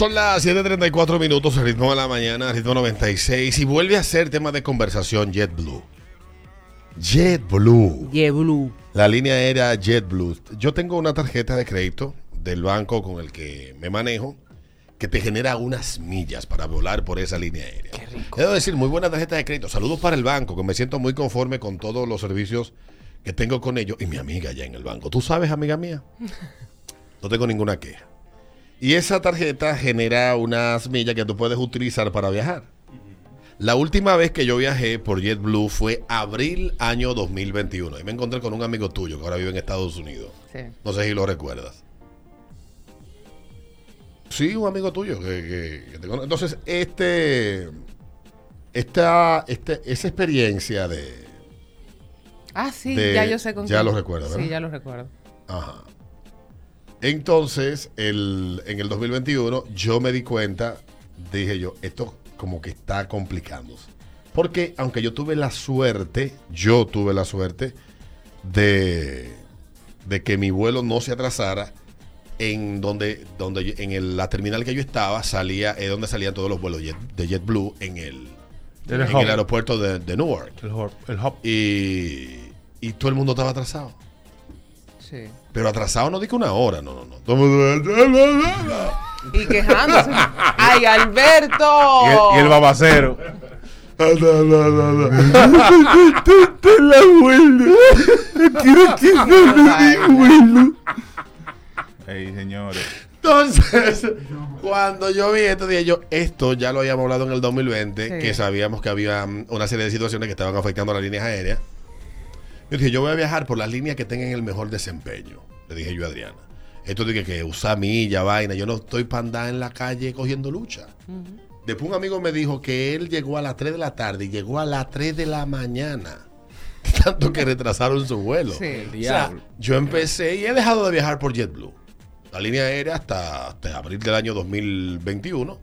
Son las 7.34 minutos, el ritmo de la mañana, ritmo 96, y vuelve a ser tema de conversación JetBlue. JetBlue. JetBlue. La línea aérea JetBlue. Yo tengo una tarjeta de crédito del banco con el que me manejo que te genera unas millas para volar por esa línea aérea. Qué rico. Debo decir, muy buena tarjeta de crédito. Saludos para el banco, que me siento muy conforme con todos los servicios que tengo con ellos y mi amiga ya en el banco. ¿Tú sabes, amiga mía? No tengo ninguna queja. Y esa tarjeta genera unas millas que tú puedes utilizar para viajar. La última vez que yo viajé por JetBlue fue abril año 2021. Y me encontré con un amigo tuyo que ahora vive en Estados Unidos. Sí. No sé si lo recuerdas. Sí, un amigo tuyo. Que, que- que te Entonces, este, esta, este, esa experiencia de... Ah, sí, De- ya yo sé con ya quién. lo recuerdo, ¿verdad? Sí, ya lo recuerdo. Ajá. Entonces, el, en el 2021, yo me di cuenta, dije yo, esto como que está complicándose. Porque aunque yo tuve la suerte, yo tuve la suerte de, de que mi vuelo no se atrasara, en donde, donde en el- la terminal que yo estaba, salía, es donde salían todos los vuelos Jet- de JetBlue en el, El en hub. el aeropuerto de, de Newark. El hub. El hub. Y, y todo el mundo estaba atrasado. Sí. Pero atrasado no digo una hora, no, no, no. Y quejándose. ¡Ay, Alberto! Y el, y el babacero. Ey, señores. Entonces, cuando yo vi esto, dije yo, esto ya lo habíamos hablado en el 2020, Sí. que sabíamos que había una serie de situaciones que estaban afectando a las líneas aéreas. Yo dije, yo voy a viajar por las líneas que tengan el mejor desempeño. Le dije yo a Adriana. Esto de que, que usa milla, vaina. Yo no estoy para andar en la calle cogiendo lucha. Después un amigo me dijo que él llegó a las 3 de la tarde y llegó a las 3 de la mañana. Tanto que retrasaron su vuelo. Sí. O sea, yo empecé y he dejado de viajar por JetBlue. La línea aérea hasta, hasta abril del año 2021.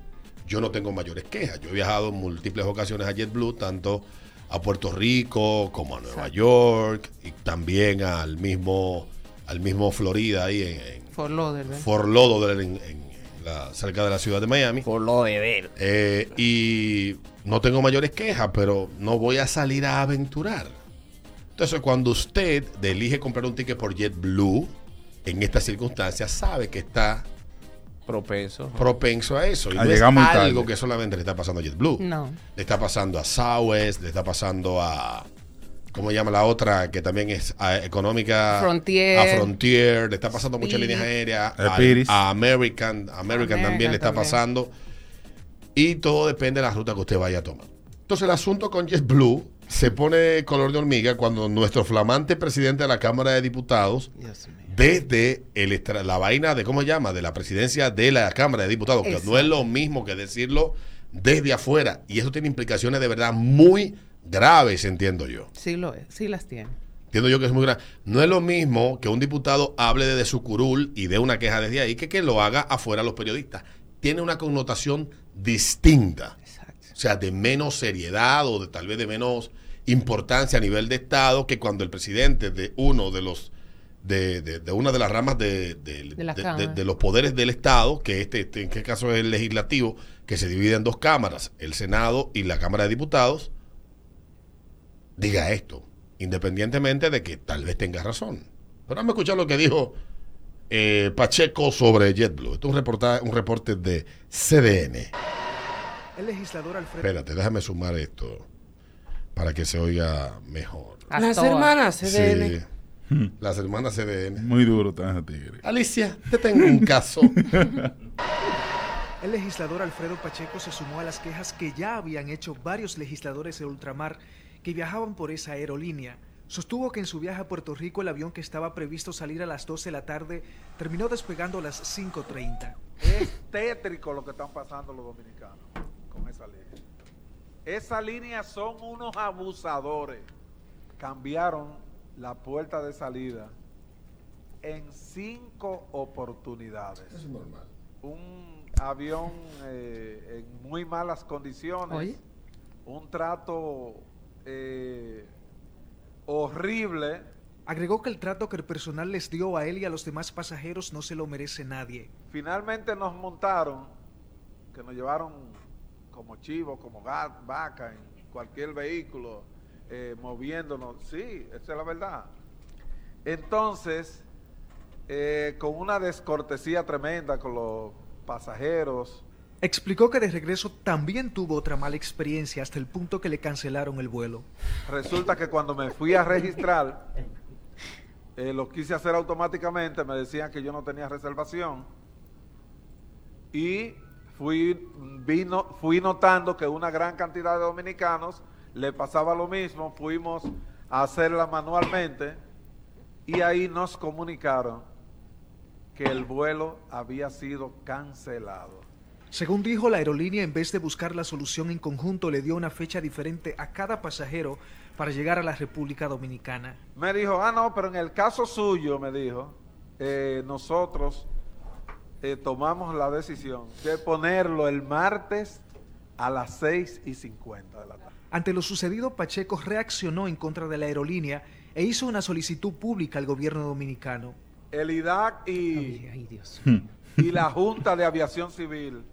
Yo no tengo mayores quejas. Yo he viajado en múltiples ocasiones a JetBlue, tanto a Puerto Rico como a Nueva York y también al mismo, al mismo Florida, ahí en, en Fort Lauderdale. Fort Lauderdale, en- en la- cerca de la ciudad de Miami. De ver. Eh, y no tengo mayores quejas, pero no voy a salir a aventurar. Entonces, cuando usted elige comprar un ticket por JetBlue, en estas circunstancias, sabe que está Propenso. propenso a eso. Y A no es algo tarde. que solamente le está pasando a JetBlue. No. Le está pasando a Southwest, le está pasando a... ¿Cómo se llama la otra? Que también es ah, económica. Frontier. A Frontier. Le está pasando a muchas líneas aéreas. A, a American. American American también le está también. pasando. Y todo depende de la ruta que usted vaya a tomar. Entonces el asunto con JetBlue se pone color de hormiga cuando nuestro flamante presidente de la Cámara de Diputados, desde el la vaina de, ¿cómo se llama? De la presidencia de la Cámara de Diputados, que no es lo mismo que decirlo desde afuera. Y eso tiene implicaciones de verdad muy graves, entiendo yo. Sí lo es. Sí las tiene. Entiendo yo que es muy grave. No es lo mismo que un diputado hable desde su curul y dé una queja desde ahí que que lo haga afuera los periodistas. Tiene una connotación distinta. O sea, de menos seriedad o de tal vez de menos importancia a nivel de Estado que cuando el presidente de uno de los de, de- de una de las ramas de- de los poderes del Estado, que este, este, en este caso es el legislativo, que se divide en dos cámaras, el Senado y la Cámara de Diputados, diga esto, independientemente de que tal vez tenga razón. Pero vamos a escuchar lo que dijo eh, Pacheco sobre JetBlue. Esto es un, reportaje, un reporte de CDN. El legislador Alfredo Espérate, déjame sumar esto para que se oiga mejor. A Las hermanas CDN. Sí. Las hermanas CDN. Muy duro esos tigres. Alicia, te tengo un caso. El legislador Alfredo Pacheco se sumó a las quejas que ya habían hecho varios legisladores de ultramar que viajaban por esa aerolínea. Sostuvo que en su viaje a Puerto Rico el avión que estaba previsto salir a las 12 de la tarde terminó despegando a las 5.30. Es tétrico lo que están pasando los dominicanos con esa línea. Esas líneas son unos abusadores. Cambiaron la puerta de salida en cinco oportunidades. es normal. Un avión eh, en muy malas condiciones. Oye. Un trato eh, horrible. Agregó que el trato que el personal les dio a él y a los demás pasajeros no se lo merece nadie. Finalmente nos montaron que nos llevaron como chivos, como vaca en cualquier vehículo, eh, moviéndonos. Sí, esa es la verdad. Entonces, eh, con una descortesía tremenda con los pasajeros, Explicó que de regreso también tuvo otra mala experiencia hasta el punto que le cancelaron el vuelo. Resulta que cuando me fui a registrar, eh, lo quise hacer automáticamente, me decían que yo no tenía reservación. Y fui, vino, fui notando que una gran cantidad de dominicanos le pasaba lo mismo, fuimos a hacerla manualmente y ahí nos comunicaron que el vuelo había sido cancelado. Según dijo, la aerolínea en vez de buscar la solución en conjunto le dio una fecha diferente a cada pasajero para llegar a la República Dominicana. Me dijo, ah, no, pero en el caso suyo, me dijo, eh, nosotros eh, tomamos la decisión de ponerlo el martes a las 6 y 50 de la tarde. Ante lo sucedido, Pacheco reaccionó en contra de la aerolínea e hizo una solicitud pública al gobierno dominicano. El IDAC Ay, y, ay, Dios. y la Junta de Aviación Civil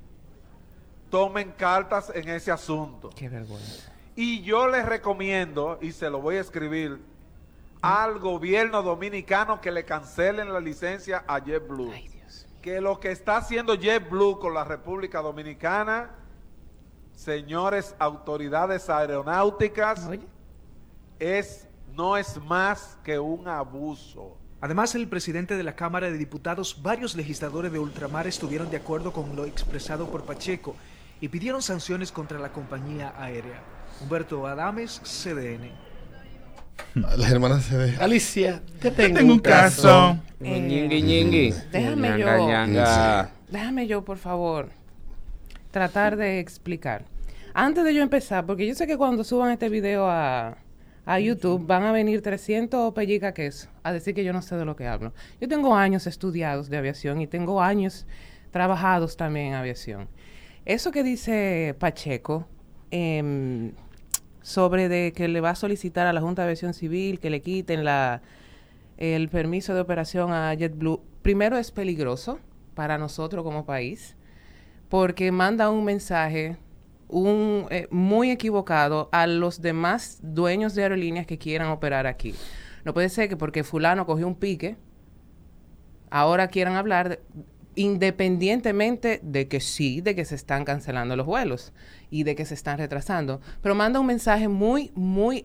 tomen cartas en ese asunto. Qué vergüenza. Y yo les recomiendo, y se lo voy a escribir, al gobierno dominicano que le cancelen la licencia a JetBlue. Ay, Dios. Que lo que está haciendo JetBlue con la República Dominicana, señores autoridades aeronáuticas, Oye. es no es más que un abuso. Además, el presidente de la Cámara de Diputados, varios legisladores de ultramar estuvieron de acuerdo con lo expresado por Pacheco y pidieron sanciones contra la compañía aérea. Humberto Adames, CDN. Las hermanas se ve. Alicia, te tengo, Tengo un caso. Ñingui, ñingui. Eh, déjame yo. Ñanga, ñanga. Déjame yo, por favor, tratar de explicar. Antes de yo empezar, porque yo sé que cuando suban este video a, a YouTube van a venir 300 pellica queso a decir que yo no sé de lo que hablo. Yo tengo años estudiados de aviación y tengo años trabajados también en aviación. Eso que dice Pacheco em, sobre de que le va a solicitar a la Junta de Aviación Civil que le quiten la, el permiso de operación a JetBlue, primero es peligroso para nosotros como país, porque manda un mensaje un, eh, muy equivocado a los demás dueños de aerolíneas que quieran operar aquí. No puede ser que porque fulano cogió un pique, ahora quieran hablar de- independientemente de que sí, de que se están cancelando los vuelos y de que se están retrasando, pero manda un mensaje muy, muy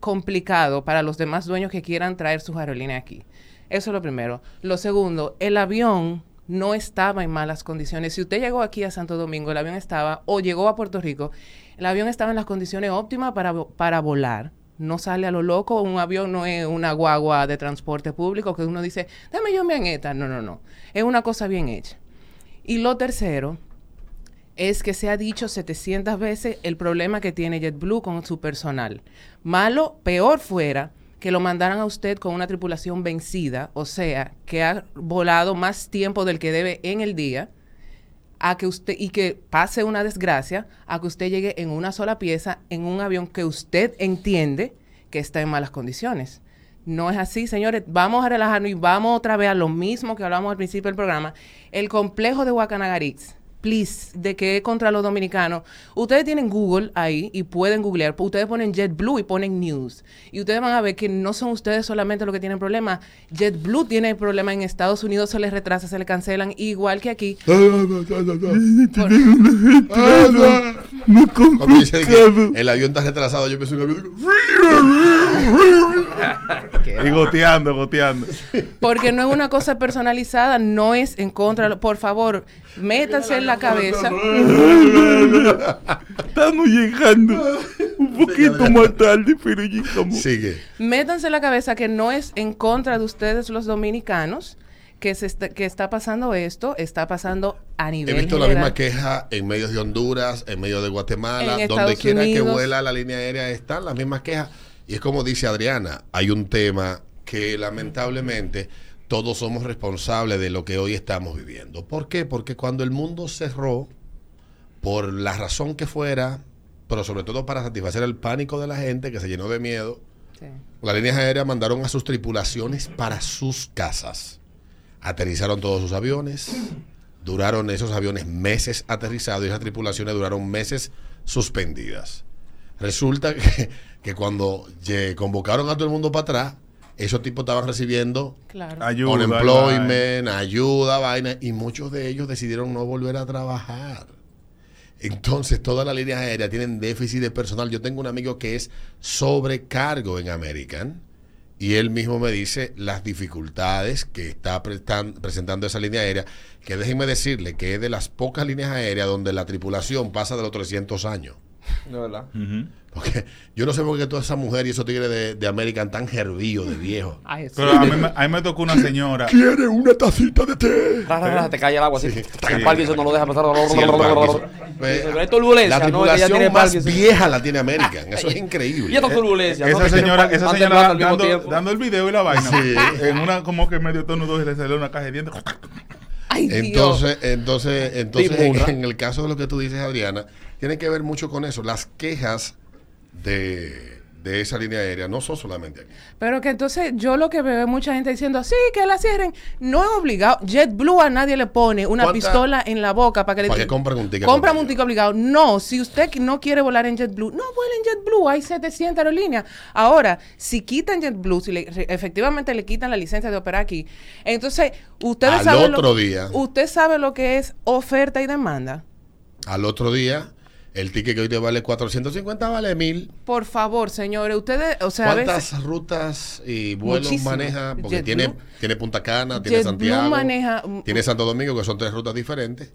complicado para los demás dueños que quieran traer sus aerolíneas aquí. Eso es lo primero. Lo segundo, el avión no estaba en malas condiciones. Si usted llegó aquí a Santo Domingo, el avión estaba, o llegó a Puerto Rico, el avión estaba en las condiciones óptimas para, para volar. No sale a lo loco, un avión no es una guagua de transporte público que uno dice, dame yo mi aneta. No, no, no. Es una cosa bien hecha. Y lo tercero, es que se ha dicho 700 veces el problema que tiene JetBlue con su personal. Malo, peor fuera que lo mandaran a usted con una tripulación vencida, o sea, que ha volado más tiempo del que debe en el día, a que usted y que pase una desgracia, a que usted llegue en una sola pieza en un avión que usted entiende que está en malas condiciones. No es así, señores. Vamos a relajarnos y vamos otra vez a lo mismo que hablamos al principio del programa. El complejo de Guacanagaritz, please, de que es contra los dominicanos. Ustedes tienen Google ahí y pueden googlear. Ustedes ponen JetBlue y ponen News. Y ustedes van a ver que no son ustedes solamente los que tienen problemas. JetBlue tiene problema en Estados Unidos, se les retrasa, se les cancelan, igual que aquí. Que el avión está retrasado, yo pienso avión. Y goteando, goteando. Porque no es una cosa personalizada, no es en contra. de- Por favor, métanse en la cabeza. Estamos llegando un poquito más tarde, pero llegamos. Sigue. Métanse en la cabeza que no es en contra de ustedes los dominicanos que se está, que está pasando esto, está pasando a He nivel visto la general. misma queja en medios de Honduras, en medios de Guatemala, En donde Estados quiera que vuela la línea aérea están las mismas quejas. Y es como dice Adriana, hay un tema que lamentablemente todos somos responsables de lo que hoy estamos viviendo. ¿Por qué? Porque cuando el mundo cerró, por la razón que fuera, pero sobre todo para satisfacer el pánico de la gente que se llenó de miedo, Sí. las líneas aéreas mandaron a sus tripulaciones para sus casas. Aterrizaron todos sus aviones, duraron esos aviones meses aterrizados y esas tripulaciones duraron meses suspendidas. Resulta que, que cuando convocaron a todo el mundo para atrás, esos tipos estaban recibiendo Claro. Ayuda. unemployment, ayuda, vaina, y muchos de ellos decidieron no volver a trabajar. Entonces, todas las líneas aéreas tienen déficit de personal. Yo tengo un amigo que es sobrecargo en American y él mismo me dice las dificultades que está presentando esa línea aérea, que déjenme decirle que es de las pocas líneas aéreas donde la tripulación pasa de los 300 años. De verdad. Porque yo no sé por qué toda esa mujer y esos tigres de, de American tan hervíos de viejo. Ay. Pero a mí, me- a mí me tocó una señora. ¿Quiere una tacita de té? Ra, ra, ra, te cae el agua así. El Parkinson no lo deja pasar. Sí, Pero hay turbulencia, La ¿no? Tripulación tiene más Parkinson. vieja la tiene American. Eso es increíble. Y esta turbulencia. ¿no? Esa señora, esa señora dando, dando el video y la vaina. Sí. En una como que medio tono y le salió una caja de dientes. Ay, Dios. Entonces, entonces, entonces en el caso de lo que tú dices, Adriana, tiene que ver mucho con eso. Las quejas de, de esa línea aérea no son solamente aquí. Pero que entonces yo lo que veo es mucha gente diciendo, sí, que la cierren. No es obligado. JetBlue a nadie le pone una ¿Cuánta- pistola en la boca para que le Para que compren un ticket Compran un ticket obligado. No, si usted no quiere volar en JetBlue, no vuela en JetBlue. Hay 700 aerolíneas. Ahora, si quitan JetBlue, si le- efectivamente le quitan la licencia de operar aquí, entonces ustedes Al saben otro lo, día. Usted sabe lo que es oferta y demanda. Al otro día, el ticket que hoy te vale 450 vale 1000. Por favor, señores, ustedes, o sea, a veces ¿Cuántas rutas y vuelos maneja? Porque tiene, tiene Punta Cana, tiene Santiago, maneja- tiene Santo Domingo, que son tres rutas diferentes.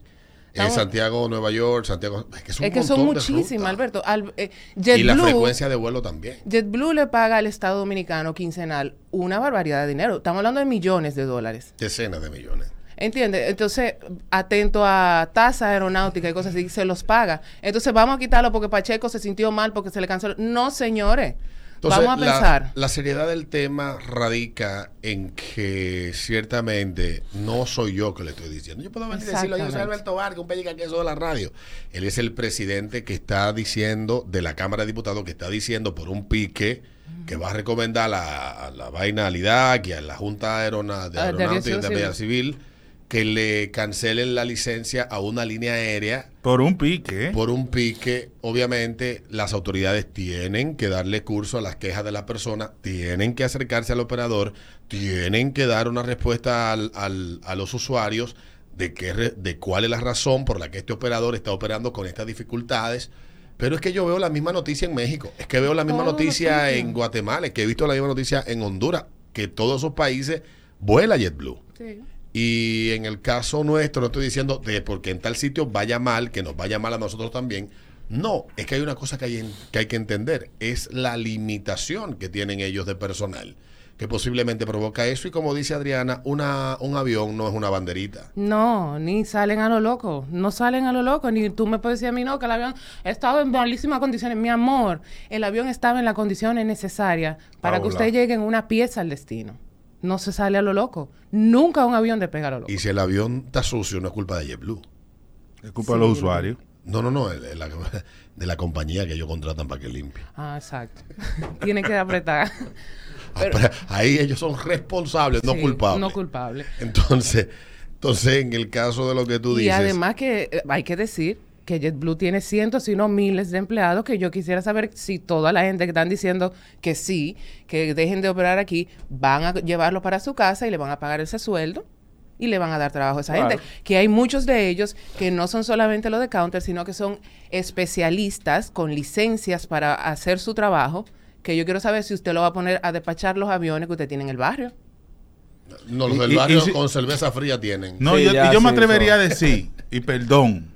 Eh, Santiago, Nueva York, Santiago. Es que son, es que muchísimas. Alberto. Al- eh, Y la frecuencia de vuelo también. JetBlue le paga al Estado Dominicano quincenal una barbaridad de dinero. Estamos hablando de millones de dólares. Decenas de millones. ¿Entiendes? Entonces, atento a tasa aeronáutica y cosas así, se los paga. Entonces, vamos a quitarlo porque Pacheco se sintió mal porque se le canceló. No, señores. Entonces, vamos a la- pensar. La, seriedad del tema radica en que ciertamente no soy yo que le estoy diciendo. Yo puedo venir y decirlo, yo soy. Alberto Vargas, un pellica queso de la radio. Él es el presidente que está diciendo, de la Cámara de Diputados, que está diciendo por un pique que va a recomendar a la, la vaina al IDAC y a la Junta Aerona, de Ah, de Aeronáutica y de Aviación Civil que le cancelen la licencia a una línea aérea Por un pique. por un pique, obviamente las autoridades tienen que darle curso a las quejas de la persona, tienen que acercarse al operador, tienen que dar una respuesta al- al- a los usuarios de, qué re- de cuál es la razón por la que este operador está operando con estas dificultades. Pero es que yo veo la misma noticia en México, es que veo la misma noticia en Guatemala, es que he visto la misma noticia en Honduras, que todos esos países vuela JetBlue. Sí. Y en el caso nuestro, no estoy diciendo de porque en tal sitio vaya mal, que nos vaya mal a nosotros también. No, es que hay una cosa que hay, en- que hay que entender, es la limitación que tienen ellos de personal, que posiblemente provoca eso. Y como dice Adriana, una, un avión no es una banderita. No, ni salen a lo loco. No salen a lo loco. Ni tú me puedes decir a mí, no, que el avión estaba en malísimas condiciones. Mi amor, el avión estaba en las condiciones necesarias para que usted llegue en una pieza al destino. No se sale a lo loco. Nunca un avión despega a lo loco. Y si el avión está sucio, no es culpa de JetBlue. Es culpa de los usuarios. No, no, no, de la, de la compañía que ellos contratan para que limpie. Ah, exacto. Tiene que apretar. Ah, pero Ahí ellos son responsables, no culpables. No culpable. Entonces, entonces, en el caso de lo que tú y dices. además que eh, hay que decir que JetBlue tiene cientos, si no miles de empleados, que yo quisiera saber si toda la gente que están diciendo que sí, que dejen de operar aquí, van a llevarlo para su casa y le van a pagar ese sueldo y le van a dar trabajo a esa Claro. gente. Que hay muchos de ellos que no son solamente los de counter, sino que son especialistas con licencias para hacer su trabajo, que yo quiero saber si usted lo va a poner a despachar los aviones que usted tiene en el barrio. No, los del y- y barrio si- con cerveza fría tienen. No, Sí, yo, ya, y yo me sí, atrevería eso. a decir, y perdón,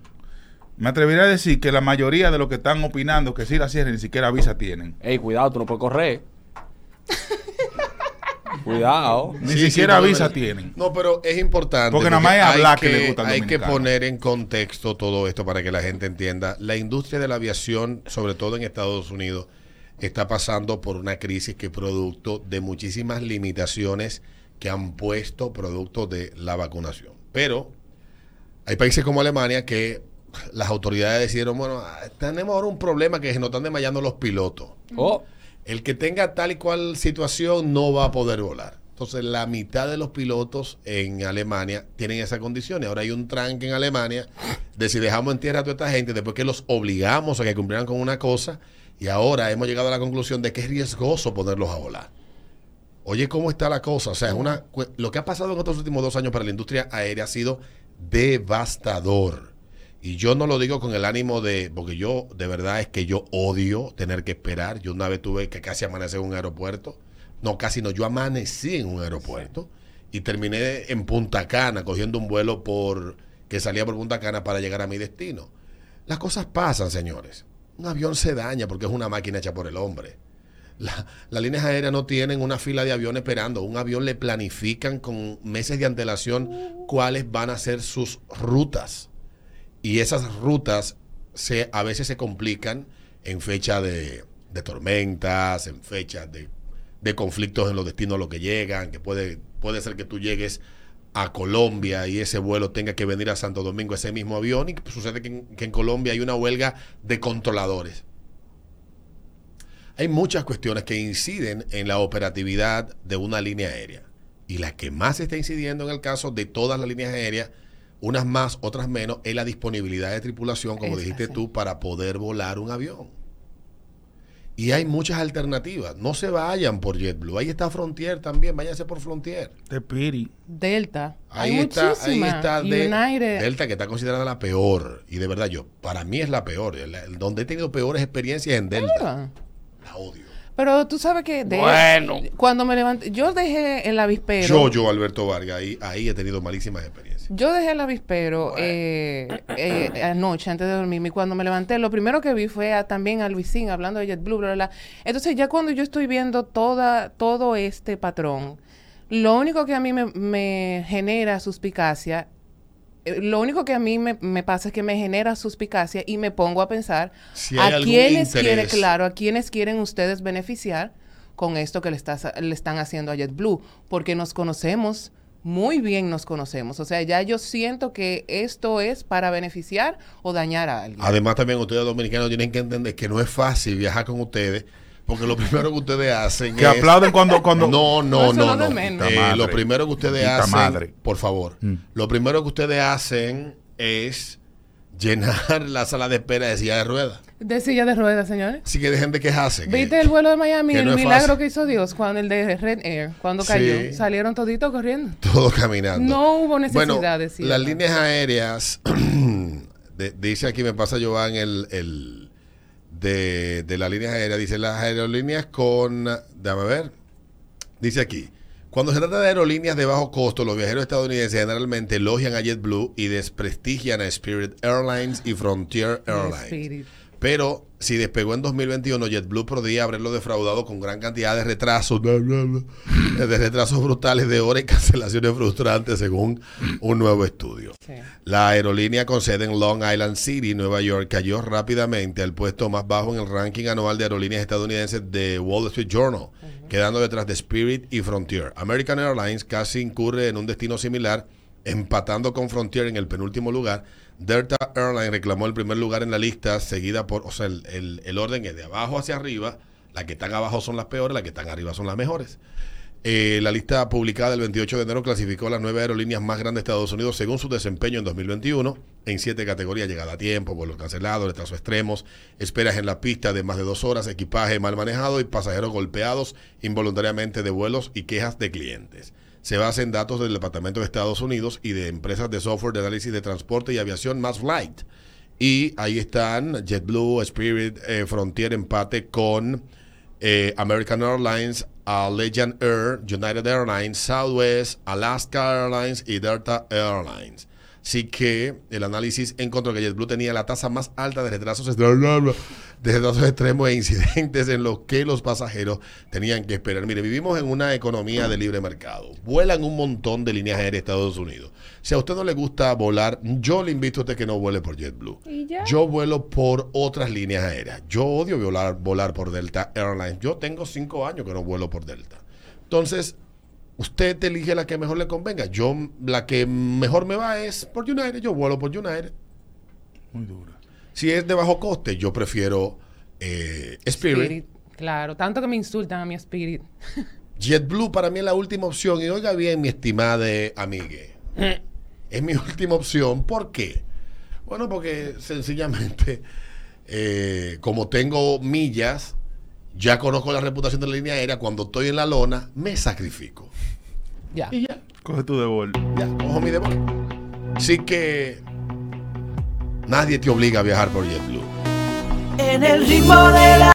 me atrevería a decir que la mayoría de los que están opinando que sí la cierren ni siquiera visa tienen. Ey, cuidado, tú no puedes correr. cuidado. Ni Sí, sí, siquiera no, visa no, tienen. No, pero es importante. Porque nada más es hablar que le gusta al Hay que poner en contexto todo esto para que la gente entienda. La industria de la aviación, sobre todo en Estados Unidos, está pasando por una crisis que es producto de muchísimas limitaciones que han puesto producto de la vacunación. Pero hay países como Alemania que las autoridades decidieron, bueno, tenemos ahora un problema que se nos están desmayando los pilotos. Oh, El que tenga tal y cual situación no va a poder volar. Entonces, la mitad de los pilotos en Alemania tienen esa condición. Y ahora hay un tranque en Alemania de si dejamos en tierra a toda esta gente después que los obligamos a que cumplieran con una cosa. Y ahora hemos llegado a la conclusión de que es riesgoso ponerlos a volar. Oye, ¿cómo está la cosa? O sea, es una, lo que ha pasado en estos últimos dos años para la industria aérea ha sido devastador. Y yo no lo digo con el ánimo de, porque yo de verdad es que yo odio tener que esperar. Yo una vez tuve que casi amanecer en un aeropuerto. No, casi no, yo amanecí en un aeropuerto y terminé en Punta Cana cogiendo un vuelo por que salía por Punta Cana para llegar a mi destino. Las cosas pasan, señores. Un avión se daña porque es una máquina hecha por el hombre. La- las líneas aéreas no tienen una fila de aviones esperando. Un avión le planifican con meses de antelación cuáles van a ser sus rutas. Y esas rutas se, a veces se complican en fecha de, tormentas, en fechas de, de conflictos en los destinos a los que llegan, que puede, puede ser que tú llegues a Colombia y ese vuelo tenga que venir a Santo Domingo ese mismo avión y sucede que en, que en Colombia hay una huelga de controladores. Hay muchas cuestiones que inciden en la operatividad de una línea aérea. Y la que más está incidiendo en el caso de todas las líneas aéreas, unas más, otras menos, es la disponibilidad de tripulación, como Es dijiste así. tú, para poder volar un avión. Y hay muchas alternativas. No se vayan por JetBlue. Ahí está Frontier también. Váyanse por Frontier. De Piri. Delta. Ahí Hay está, ahí está de- United. Delta, que está considerada la peor. Y de verdad, yo, para mí es la peor. Donde he tenido peores experiencias es en Delta. La odio. Pero tú sabes que de- Bueno. cuando me levanté, yo dejé el avispero. Yo, yo, Alberto Vargas, ahí, ahí he tenido malísimas experiencias. Yo dejé el avispero eh, eh, anoche antes de dormirme y cuando me levanté lo primero que vi fue a- también a Luisín hablando de JetBlue, bla, bla, bla. Entonces ya cuando yo estoy viendo toda, todo este patrón, lo único que a mí me, me genera suspicacia, eh, lo único que a mí me, me pasa es que me genera suspicacia y me pongo a pensar Si a quiénes quieren, interés. claro, a quiénes quieren ustedes beneficiar con esto que le, le están haciendo a JetBlue, porque nos conocemos, muy bien nos conocemos. O sea, ya yo siento que esto es para beneficiar o dañar a alguien. Además, también ustedes dominicanos tienen que entender que no es fácil viajar con ustedes, porque lo primero que ustedes hacen Que es... aplauden cuando, cuando No, no, Eso no, no. Eh, lo primero que ustedes hacen, madre. por favor, Mm. lo primero que ustedes hacen es llenar la sala de espera de silla de ruedas. De silla de ruedas, señores. Así que dejen de quejarse. que- ¿Viste el vuelo de Miami? que El no milagro fácil. que hizo Dios cuando el de Red Air, cuando Sí. cayó. Salieron toditos corriendo. Todo caminando. No hubo necesidad bueno, de decir Las líneas aéreas, de- dice aquí, me pasa Joan el, el de, de las líneas aéreas, dice las aerolíneas con, déjame ver, dice aquí, cuando se trata de aerolíneas de bajo costo, los viajeros estadounidenses generalmente elogian a JetBlue y desprestigian a Spirit Airlines y Frontier Airlines. Pero si despegó en 2021, JetBlue podría haberlo defraudado con gran cantidad de retrasos, bla, bla, bla, de retrasos brutales de horas y cancelaciones frustrantes, según un nuevo estudio. Sí. La aerolínea con sede en Long Island City, Nueva York, cayó rápidamente al puesto más bajo en el ranking anual de aerolíneas estadounidenses de Wall Street Journal, quedando detrás de Spirit y Frontier. American Airlines casi incurre en un destino similar, empatando con Frontier en el penúltimo lugar. Delta Airlines reclamó el primer lugar en la lista, seguida por, o sea, el, el- el orden es de abajo hacia arriba. Las que están abajo son las peores, las que están arriba son las mejores. Eh, la lista publicada el 28 de enero clasificó las nueve aerolíneas más grandes de Estados Unidos según su desempeño en 2021 en siete categorías: llegada a tiempo, vuelos cancelados, retrasos extremos, esperas en la pista de más de dos horas, equipaje mal manejado y pasajeros golpeados involuntariamente de vuelos y quejas de clientes. Se basa en datos del Departamento de Estados Unidos y de empresas de software de análisis de transporte y aviación más Flight. Y ahí están JetBlue, Spirit, eh, Frontier empate con eh, American Airlines, Allegiant Air, United Airlines, Southwest, Alaska Airlines y Delta Airlines. Así que el análisis encontró que JetBlue tenía la tasa más alta de retrasos, de retrasos extremos e incidentes en los que los pasajeros tenían que esperar. Mire, vivimos en una economía de libre mercado. Vuelan un montón de líneas aéreas de Estados Unidos. Si a usted no le gusta volar, yo le invito a usted que no vuele por JetBlue. Yo vuelo por otras líneas aéreas. Yo odio volar, volar por Delta Airlines. Yo tengo cinco años que no vuelo por Delta. Entonces, usted elige la que mejor le convenga. Yo, la que mejor me va es por United. Yo vuelo por United. Muy dura. Si es de bajo coste, yo prefiero eh, Spirit. Spirit. Claro, tanto que me insultan a mi Spirit. JetBlue para mí es la última opción. Y oiga bien, mi estimada amigue. Es mi última opción. ¿Por qué? Bueno, porque sencillamente, eh, como tengo millas, ya conozco la reputación de la línea aérea. Cuando estoy en la lona, me sacrifico. Ya. Y ya, Coge tu de bol. ya, cojo mi deber. Así que nadie te obliga a viajar por JetBlue. En el ritmo de la